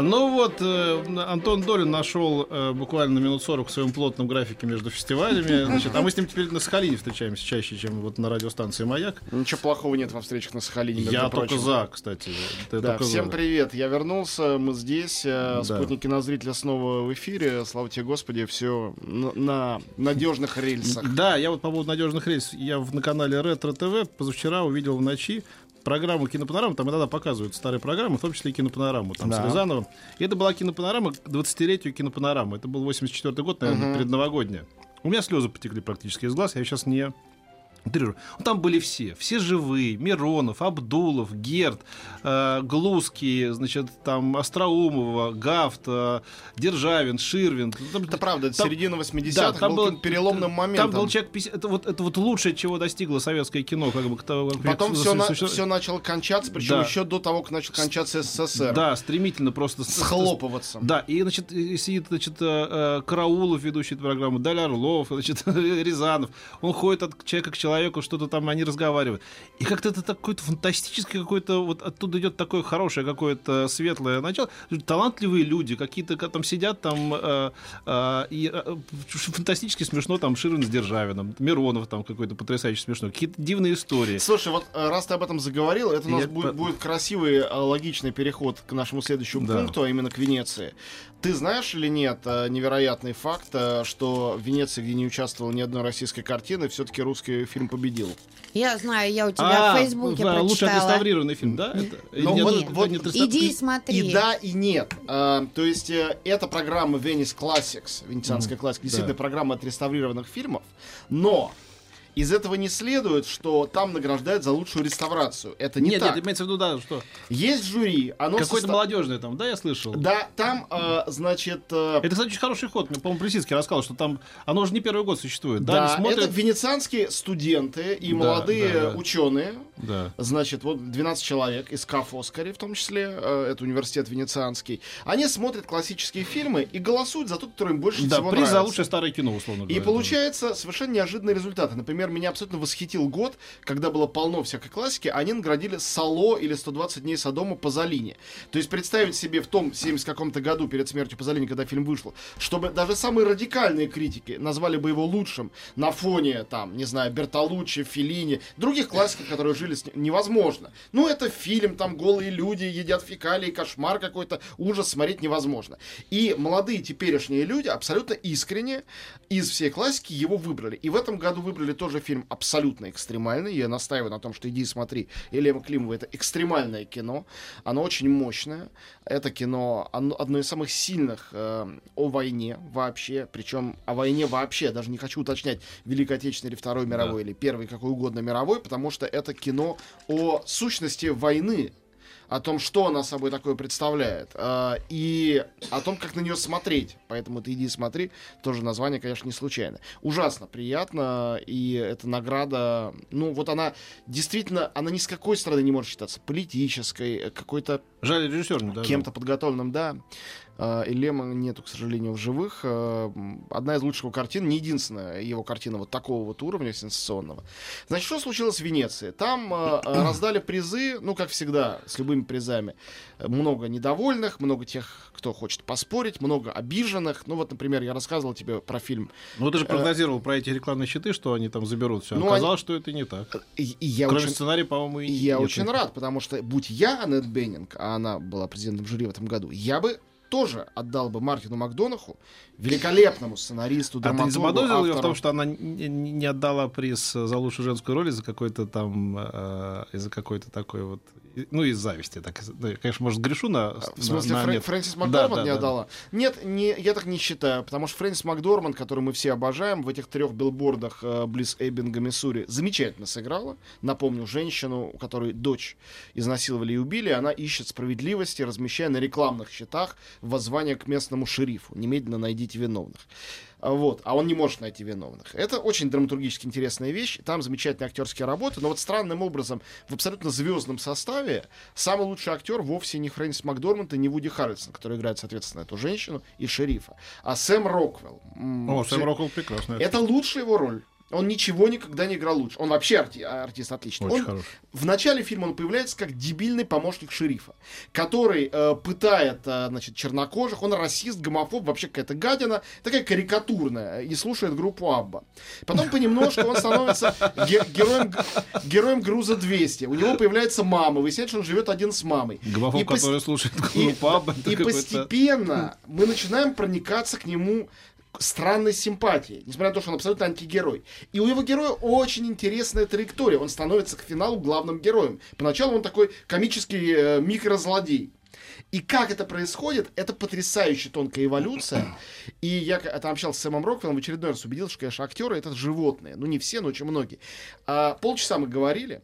Ну вот, э, Антон Долин нашел э, буквально минут 40 в своем плотном графике между фестивалями. Значит, а мы с ним теперь на Сахалине встречаемся чаще, чем вот на радиостанции «Маяк». Ничего плохого нет во встречах на Сахалине. Я прочим. только за, кстати. Ты Да, всем за. привет. Я вернулся, мы здесь. э, Да. Спутники на зрителя снова в эфире. Слава тебе, Господи, все на, на надежных рельсах. Да, я вот по поводу надежных рельс, я в- на канале Ретро ТВ позавчера увидел в ночи программу «Кинопанорама», там иногда показывают старые программы, в том числе и «Кинопанораму», там, Да. с Рязановым. И это была «Кинопанорама» к 20-летию «Кинопанорамы». Это был 84 год, наверное, предновогодняя. У меня слезы потекли практически из глаз, я сейчас не утрирую. Ну, Там были все, все живые. Миронов, Абдулов, Герд, э, Глузский, значит, там Остроумова, Гафт, э, Державин, Ширвин. Там- Это правда, это там- середина 80-х да, там был был- переломным моментом. Там был человек 50, это вот, это вот лучшее, чего достигло советское кино. Как бы, как Потом все, су- все начало кончаться, причем Да. еще до того, как начал кончаться СССР. Да, стремительно просто... Схлопываться. Да, и, значит, и сидит, значит, э, э, Караулов, ведущий эту программу, Даля Орлов, значит, Рязанов. Он ходит от человека к человеку, что-то там они разговаривают. И как-то это какой-то фантастический какой-то, вот оттуда идет такое хорошее какое-то светлое начало. Талантливые люди, какие-то ка- там сидят там, э, э, и э, фантастически смешно там Ширин с Державиным, Миронов там какой-то потрясающе смешно, какие-то дивные истории. Слушай, вот э, раз ты об этом заговорил, это у нас Я будет, будет красивый, э, логичный переход к нашему следующему Да. пункту, а именно к Венеции. Ты знаешь или нет э, невероятный факт, э, что в Венеции, где не участвовала ни одной российской картины, все-таки русский фильм победил? Я знаю, я у тебя А, в Фейсбуке да, лучше прочитала. отреставрированный фильм, да? Это- Ну, Нет, вот- это вот не отреста- Иди и смотри. И да, и нет. А, то есть э, эта программа Venice Classics, венецианская классика, действительно Да. программа отреставрированных фильмов, но из этого не следует, что там награждают за лучшую реставрацию. Это не Нет, так. нет, имеется в виду, да, что? Есть жюри, оно Какой-то состо- молодежный там, да, я слышал? Да, там, э, значит, э, Это, кстати, очень хороший ход. Мне, по-моему, Плесицкий рассказал, что там оно уже не первый год существует. Да, да, смотрят. это венецианские студенты и Да, молодые да, да. ученые. Да. Значит, вот 12 человек из КАФ Оскари, в том числе, э, это университет венецианский. Они смотрят классические фильмы и голосуют за тот, который им больше Да, всего приз за нравится. лучшее старое кино, условно И говоря. получается совершенно неожиданные результаты. Например, меня абсолютно восхитил год, когда было полно всякой классики, они наградили Сало или 120 дней Содома Пазолини. То есть представить себе в том 70 каком-то году перед смертью Пазолини, когда фильм вышел, чтобы даже самые радикальные критики назвали бы его лучшим на фоне, там, не знаю, Бертолуччи, Феллини, других классиков, которые жили с ним, невозможно. Ну, это фильм, там голые люди едят фекалии, кошмар какой-то, ужас смотреть невозможно. И молодые теперешние люди абсолютно искренне из всей классики его выбрали. И в этом году выбрали тоже фильм абсолютно экстремальный. Я настаиваю на том, что иди и смотри. Елена Климова это экстремальное кино. Оно очень мощное. Это кино одно из самых сильных э, о войне вообще. Причем о войне вообще. Я даже не хочу уточнять, Великой Отечественной или Второй мировой, или Первой, какой угодно мировой, потому что это кино о сущности войны о том, что она собой такое представляет, э, и о том, как на нее смотреть. Поэтому ты иди смотри. Тоже название, конечно, не случайно. Ужасно приятно, и эта награда, ну, вот она действительно, она ни с какой стороны не может считаться политической, э, какой-то Жаль, режиссер не кем-то подготовленным, да. Э, Элема нету, к сожалению, в живых. Э, м, Одна из лучших его картин, не единственная его картина вот такого вот уровня сенсационного. Значит, что случилось в Венеции? Там э, э, раздали призы, ну, как всегда, с любыми призами. Э, Много недовольных, много тех, кто хочет поспорить, много обиженных. Ну, вот, например, я рассказывал тебе про фильм. Ну, ты же прогнозировал про эти рекламные щиты, что они там заберут все. Ну, Оказалось, что это не так. И, и я Кроме очень... сценария, по-моему, И я нет. очень рад, потому что будь я Аннет Беннинг, а она была президентом жюри в этом году, я бы тоже отдал бы Мартину Макдонаху, великолепному сценаристу, А ты не драматургу, заподозрил ее в автору. том, что она не, отдала приз за лучшую женскую роль из-за какой-то там, э, из-за какой-то такой вот Ну, из зависти. Так, я, конечно, может, грешу на... В смысле, на- на Фрэ- нет. Фрэнсис Да, Макдорманд да, не да. отдала? Нет, не, я так не считаю, потому что Фрэнсис Макдорманд, который мы все обожаем, в этих трех билбордах э, близ Эйбинга, Миссури, замечательно сыграла. Напомню, женщину, у которой дочь изнасиловали и убили, она ищет справедливости, размещая на рекламных счетах воззвание к местному шерифу. Немедленно найдите виновных. А Вот, а он не может найти виновных. Это очень драматургически интересная вещь. Там замечательные актерские работы, но вот странным образом в абсолютно звездном составе самый лучший актер вовсе не Фрэнсис Макдорманд и не Вуди Харрельсон, который играет, соответственно, эту женщину и шерифа, а Сэм Роквелл. О, Сэм Роквелл прекрасный. Это лучшая его роль. Он ничего никогда не играл лучше. Он вообще арти- артист отличный. Очень Он- хороший. в начале фильма он появляется как дебильный помощник шерифа, который э, пытает, э, значит, чернокожих, он расист, гомофоб, вообще какая-то гадина, такая карикатурная, и слушает группу Абба. Потом понемножку он становится ге- героем, героем груза 200. У него появляется мама, выясняется, что он живет один с мамой. Гомофоб, И пос- который слушает группу Абба, и постепенно мы начинаем проникаться к нему странной симпатией, несмотря на то, что он абсолютно антигерой. И у его героя очень интересная траектория. Он становится к финалу главным героем. Поначалу он такой комический э, микрозлодей. И как это происходит, это потрясающая тонкая эволюция. И я там общался с Сэмом Роквеллом, в очередной раз убедился, что, конечно, актеры это животные. Ну, не все, но очень многие. А, полчаса мы говорили.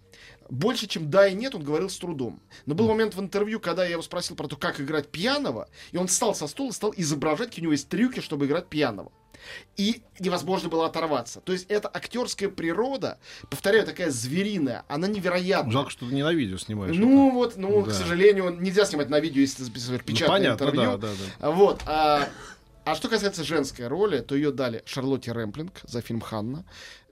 Больше, чем да и нет, он говорил с трудом. Но был момент в интервью, когда я его спросил про то, как играть пьяного, и он встал со стула и стал изображать, какие у него есть трюки, чтобы играть пьяного. И невозможно было оторваться. То есть эта актерская природа, повторяю, такая звериная, она невероятна. Жалко, что ты не на видео снимаешь. Ну вот, ну, к Да. сожалению, нельзя снимать на видео, если ты записываешь это. Ну, печатное понятно, интервью. да, да, да. Вот. А, а что касается женской роли, то ее дали Шарлотте Рэмплинг за фильм «Ханна».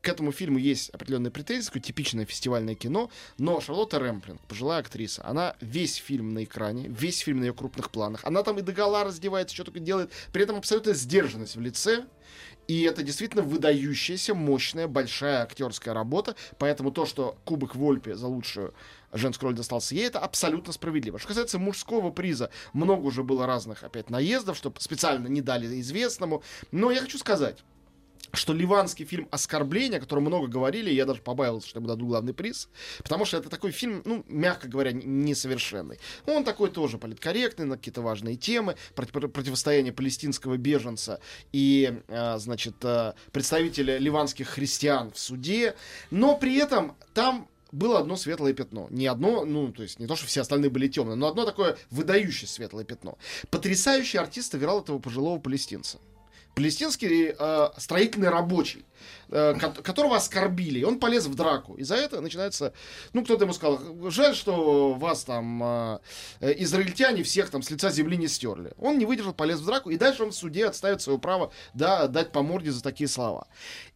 К этому фильму есть определенные претензии, такое типичное фестивальное кино, но Шарлотта Рэмплинг, пожилая актриса, она весь фильм на экране, весь фильм на ее крупных планах, она там и догола раздевается, что только делает, при этом абсолютная сдержанность в лице, и это действительно выдающаяся, мощная, большая актерская работа. Поэтому то, что Кубок Вольпе за лучшую женскую роль достался ей, это абсолютно справедливо. Что касается мужского приза, много уже было разных опять наездов, что специально не дали известному. Но я хочу сказать, что ливанский фильм «Оскорбление», о котором много говорили, я даже побаивался, что ему дадут главный приз, потому что это такой фильм, ну, мягко говоря, несовершенный. Он такой тоже политкорректный на какие-то важные темы, против- противостояние палестинского беженца и, а, значит, а, представителя ливанских христиан в суде, но при этом там было одно светлое пятно. Не одно, ну, то есть не то, что все остальные были темные, но одно такое выдающее светлое пятно. Потрясающий артист играл этого пожилого палестинца палестинский э, строительный рабочий, э, ко- которого оскорбили. И он полез в драку. И за это начинается... Ну, кто-то ему сказал, жаль, что вас там э, э, израильтяне всех там с лица земли не стерли. Он не выдержал, полез в драку, и дальше он в суде отставит свое право да, дать по морде за такие слова.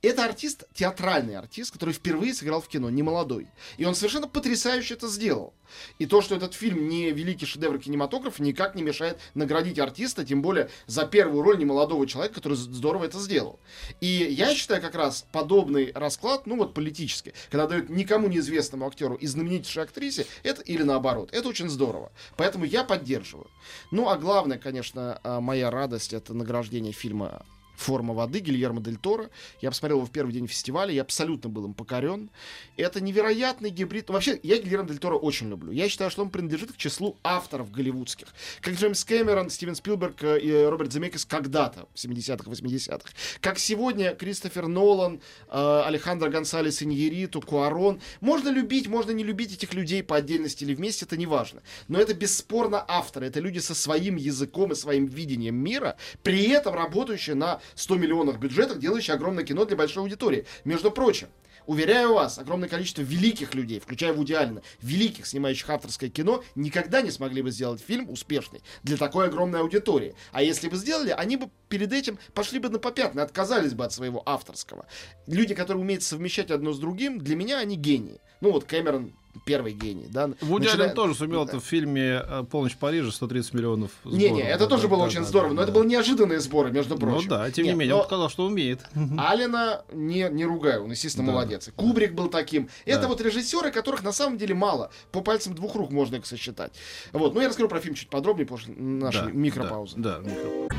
Это артист, театральный артист, который впервые сыграл в кино, не молодой. И он совершенно потрясающе это сделал. И то, что этот фильм не великий шедевр кинематографа, никак не мешает наградить артиста, тем более за первую роль немолодого человека, который здорово это сделал. И я считаю как раз подобный расклад, ну вот политический, когда дают никому неизвестному актеру и знаменитейшей актрисе, это или наоборот, это очень здорово. Поэтому я поддерживаю. Ну а главное, конечно, а, моя радость это награждение фильма «Форма воды» Гильермо Дель Торо. Я посмотрел его в первый день фестиваля, я абсолютно был им покорен. Это невероятный гибрид. Вообще, я Гильермо Дель Торо очень люблю. Я считаю, что он принадлежит к числу авторов голливудских. Как Джеймс Кэмерон, Стивен Спилберг э, и Роберт Земекис когда-то, в 70-х, 80-х. Как сегодня Кристофер Нолан, э, Алехандро Гонсалес Иньериту, Куарон. Можно любить, можно не любить этих людей по отдельности или вместе, это не важно. Но это бесспорно авторы. Это люди со своим языком и своим видением мира, при этом работающие на 100 миллионов бюджетах, делающие огромное кино для большой аудитории. Между прочим, Уверяю вас, огромное количество великих людей, включая Вуди Аллена, великих, снимающих авторское кино, никогда не смогли бы сделать фильм успешный для такой огромной аудитории. А если бы сделали, они бы перед этим пошли бы на попятные, отказались бы от своего авторского. Люди, которые умеют совмещать одно с другим, для меня они гении. Ну вот Кэмерон первый гений, да. Вуди Аллен тоже сумел это в фильме э, «Полночь в Париже» 130 миллионов Не-не, сборов. это Да, тоже да, было да, очень да, здорово, да, но это да. были неожиданные сборы, между Ну прочим. да, тем не менее, но- он показал, что умеет. Алина не, не ругаю, он, естественно, Да. молодец. Кубрик был таким. Это Да. вот режиссеры, которых на самом деле мало. По пальцам двух рук можно их сосчитать. Вот. Ну, я расскажу про фильм чуть подробнее после нашей Да, микропаузы. Да, да, микро-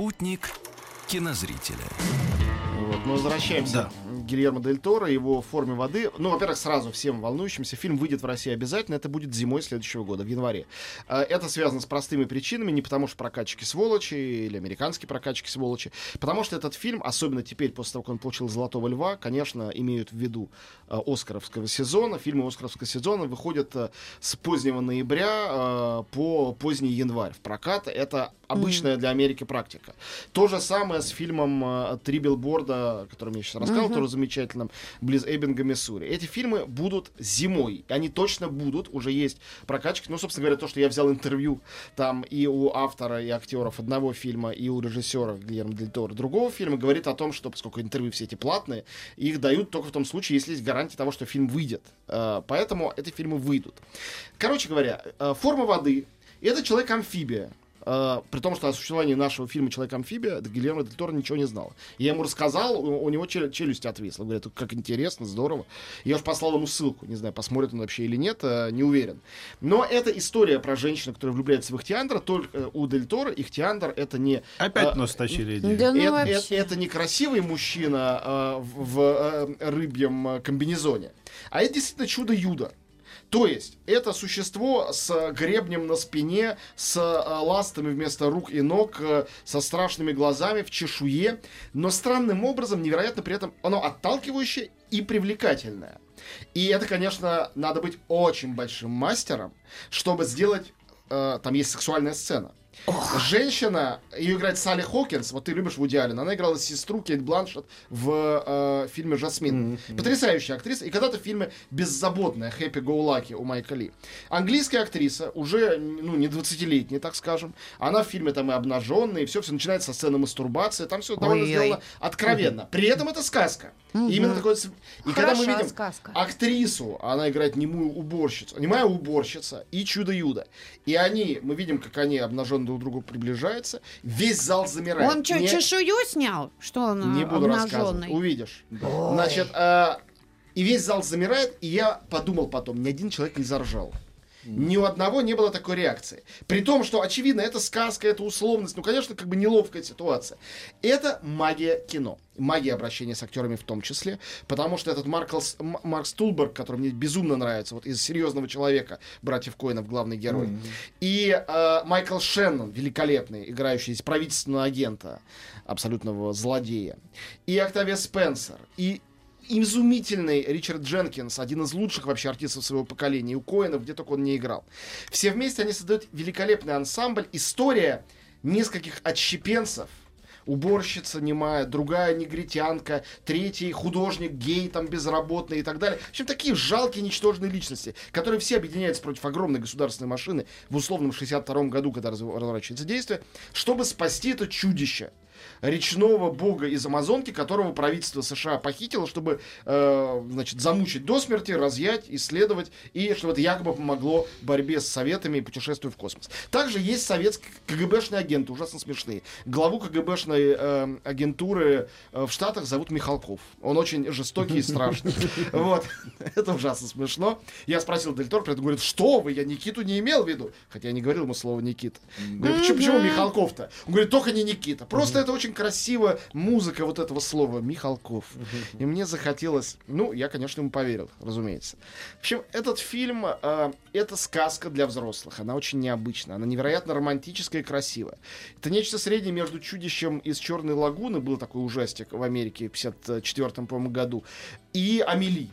Спутник кинозрителя. Вот, мы возвращаемся Да. Гильермо Дель Торо, его форме воды. Ну, во-первых, сразу всем волнующимся, фильм выйдет в России обязательно, это будет зимой следующего года, в январе. А, Это связано с простыми причинами, не потому что прокатчики сволочи или американские прокатчики сволочи, потому что этот фильм, особенно теперь, после того, как он получил «Золотого льва», конечно, имеют в виду а, Оскаровского сезона. Фильмы Оскаровского сезона выходят а, с позднего ноября по поздний январь в прокат. Это обычная для Америки практика. То же самое с фильмом «Три билборда», о котором я сейчас рассказал, тоже замечательным, близ Эббинга, Миссури. Эти фильмы будут зимой. Они точно будут. Уже есть прокатчики. Ну, собственно говоря, то, что я взял интервью там и у автора, и актеров одного фильма, и у режиссера Гильермо Дель Торо другого фильма, говорит о том, что, поскольку интервью все эти платные, их дают только в том случае, если есть гарантия того, что фильм выйдет. Э, Поэтому эти фильмы выйдут. Короче говоря, э, форма воды — это человек-амфибия. Э, при том, что о существовании нашего фильма «Человек-амфибия» Гильермо Дель Торо ничего не знал. Я ему рассказал, у, у него чел- челюсть отвисла. Говорит, как интересно, здорово. Я уж послал ему ссылку. Не знаю, посмотрит он вообще или нет, э, не уверен. Но это история про женщину, которая влюбляется в Ихтиандра. Только э, у Дель Торо Ихтиандр — это не Опять А, нас тащили идею. Да ну это, вообще. это- это не красивый мужчина в, в, рыбьем комбинезоне, а это действительно чудо-юдо. То есть, это существо с э, гребнем на спине, с э, ластами вместо рук и ног, э, со страшными глазами, в чешуе, но странным образом, невероятно при этом, оно отталкивающее и привлекательное. И это, конечно, надо быть очень большим мастером, чтобы сделать... э, там есть сексуальная сцена. Женщина, ее играет Салли Хокинс, вот ты любишь Вуди Аллен, она играла сестру Кейт Бланшет в э, фильме «Жасмин». Потрясающая актриса, и когда-то в фильме «Беззаботная» «Happy Go Lucky» у Майка Ли. Английская актриса, уже, ну, не 20-летняя, так скажем, она в фильме там и обнаженная, и все, все начинается со сцены мастурбации, там все довольно Ой-ой. сделано откровенно. При этом это сказка. Именно такой... И когда мы видим сказка. актрису, она играет немую уборщицу, немая уборщица и чудо-юдо. И они, мы видим, как они обнаженно друг к другу приближаются, весь зал замирает. Он что, Не- чешую снял? Что он не э, буду рассказывать, увидишь. Значит, а, и весь зал замирает, и я подумал потом, ни один человек не заржал. Ни у одного не было такой реакции. При том, что, очевидно, это сказка, это условность. Ну, конечно, как бы неловкая ситуация. Это магия кино. Магия обращения с актерами в том числе. Потому что этот Маркл, М- Марк Стулберг, который мне безумно нравится, вот из серьезного человека, братьев Коинов, главный герой. И э, Майкл Шеннон, великолепный, играющий из правительственного агента, абсолютного злодея. И Октавия Спенсер. И изумительный Ричард Дженкинс, один из лучших вообще артистов своего поколения, у Коэнов, где только он не играл. Все вместе они создают великолепный ансамбль. История нескольких отщепенцев, уборщица немая, другая негритянка, третий художник, гей, там, безработный и так далее. В общем, такие жалкие, ничтожные личности, которые все объединяются против огромной государственной машины в условном 62 году, когда разв- разворачивается действие, чтобы спасти это чудище речного бога из Амазонки, которого правительство США похитило, чтобы, э, значит, замучить до смерти, разъять, исследовать, и чтобы это якобы помогло борьбе с советами и путешествию в космос. Также есть советские КГБшные агенты, ужасно смешные. Главу КГБшной э, агентуры э, в Штатах зовут Михалков. Он очень жестокий и страшный. Вот. Это ужасно смешно. Я спросил Дель Торо, говорит, что вы, я Никиту не имел в виду. Хотя я не говорил ему слово Никита. Говорю, почему, почему Михалков-то? Он говорит, только не Никита. Просто это очень красивая музыка вот этого слова Михалков. И мне захотелось, ну, я, конечно, ему поверил, разумеется. В общем, этот фильм, э, это сказка для взрослых. Она очень необычная, она невероятно романтическая и красивая. Это нечто среднее между чудищем из Черной лагуны, был такой ужастик в Америке в 54 по-моему, году, и Амели.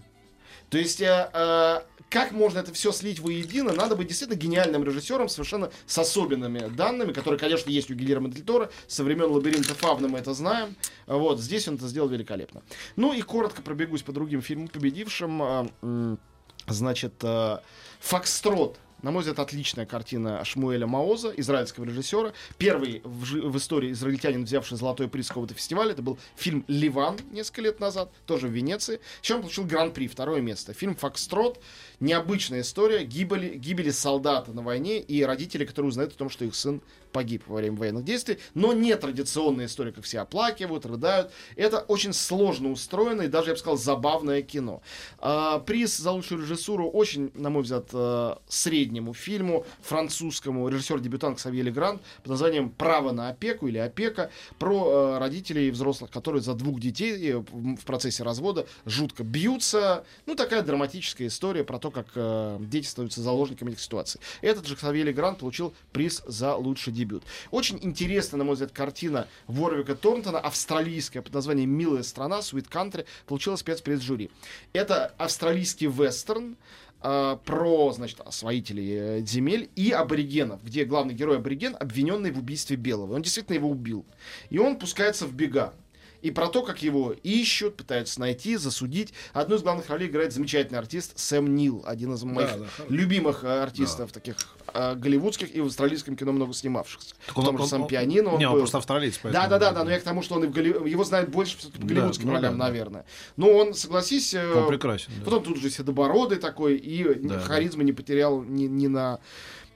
То есть, э, э, как можно это все слить воедино, надо быть действительно гениальным режиссером, совершенно с особенными данными, которые, конечно, есть у Гильермо Дель Торо. Со времен лабиринта Фавна мы это знаем. Вот, здесь он это сделал великолепно. Ну и коротко пробегусь по другим фильмам, победившим. м, Значит, э, Фокстрот. На мой взгляд, отличная картина Шмуэля Маоза, израильского режиссера. Первый в, жи- в истории израильтянин, взявший золотой приз какого-то фестиваля. Это был фильм «Ливан» несколько лет назад, тоже в Венеции. Еще он получил гран-при, второе место. Фильм «Фокстрот». Необычная история гибели, гибели солдата на войне и родители, которые узнают о том, что их сын погиб во время военных действий. Но не традиционная история, как все оплакивают, рыдают. Это очень сложно устроено и даже, я бы сказал, забавное кино. А, приз за лучшую режиссуру очень, на мой взгляд, э, средний последнему фильму французскому режиссер-дебютант Ксавье Легранд под названием «Право на опеку» или «Опека» про э, родителей взрослых, которые за двух детей э, в в процессе развода жутко бьются. Ну, такая драматическая история про то, как э, дети становятся заложниками этих ситуаций. Этот же Ксавье Легранд получил приз за лучший дебют. Очень интересная, на мой взгляд, картина Ворвика Торнтона, австралийская, под названием «Милая страна», «Sweet Country», получила спецприз жюри. Это австралийский вестерн, э, про, значит, освоителей э, земель и аборигенов, где главный герой абориген, обвиненный в убийстве белого. Он действительно его убил. И он пускается в бега. И про то, как его ищут, пытаются найти, засудить. Одну из главных ролей играет замечательный артист Сэм Нил, один из моих да, хороший. любимых э, артистов таких э, голливудских и в австралийском кино много снимавшихся. Так в том же самом пианино он Не, он был. просто австралиец. Да, да, да, да, но я к тому, что он и в Голли- его знают больше по Да, голливудским ну ролям, да, да. наверное. Но он, согласись, э, Он прекрасен. да. потом тут же седобородый такой, и Да, харизмы не потерял ни, ни на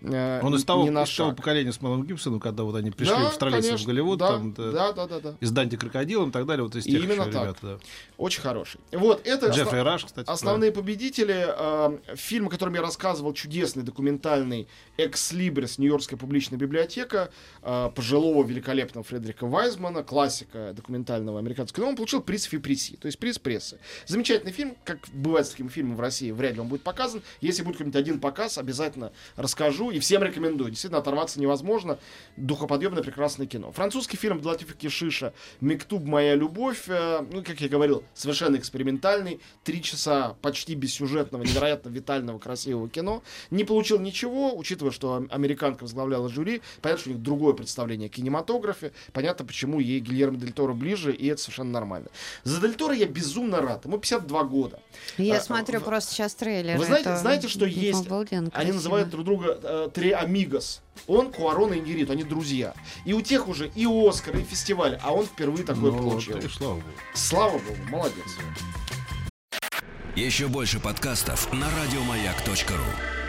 э, Он из того, из того поколения с Мэлом Гибсоном, когда вот они пришли Да, австралийцы в конечно, Голливуд, да, там, да, да, да, да, да. из Данди Крокодилом и так далее, вот из тех Именно так. ребят, да. Очень хороший. Вот, это Джеффри осно- Раш, кстати. основные победители. Э, фильм, о котором я рассказывал, чудесный документальный «Экс-Либрис. Нью-Йоркская публичная библиотека» э, пожилого великолепного Фредерика Вайзмана, классика документального американского кино. Он получил приз Фипреси, то есть приз прессы. Замечательный фильм, как бывает с такими фильмами в России, вряд ли он будет показан. Если будет какой-нибудь один показ, обязательно расскажу и всем рекомендую. Действительно, оторваться невозможно. Духоподъемное прекрасное кино. Французский фильм Длатифа Кишиша «Мектуб. Моя любовь». э, ну, как я говорил, совершенно экспериментальный. Три часа почти бессюжетного, невероятно витального, красивого кино. Не получил ничего, учитывая, что ам- американка возглавляла жюри. Понятно, что у них другое представление о кинематографе. Понятно, почему ей Гильермо Дель Торо ближе, и это совершенно нормально. За Дель Торо я безумно рад. Ему 52 года. Я А, смотрю в- просто сейчас трейлер. Вы знаете, это знаете, что есть? обалденно Они называют друг друга э, Три Амигос. Он, Куарон и Ингерит, они друзья. И у тех уже и Оскар, и фестиваль, а он впервые такое Ну, получил. вот, и слава богу. Слава богу, молодец. Еще больше подкастов на радиомаяк.ру.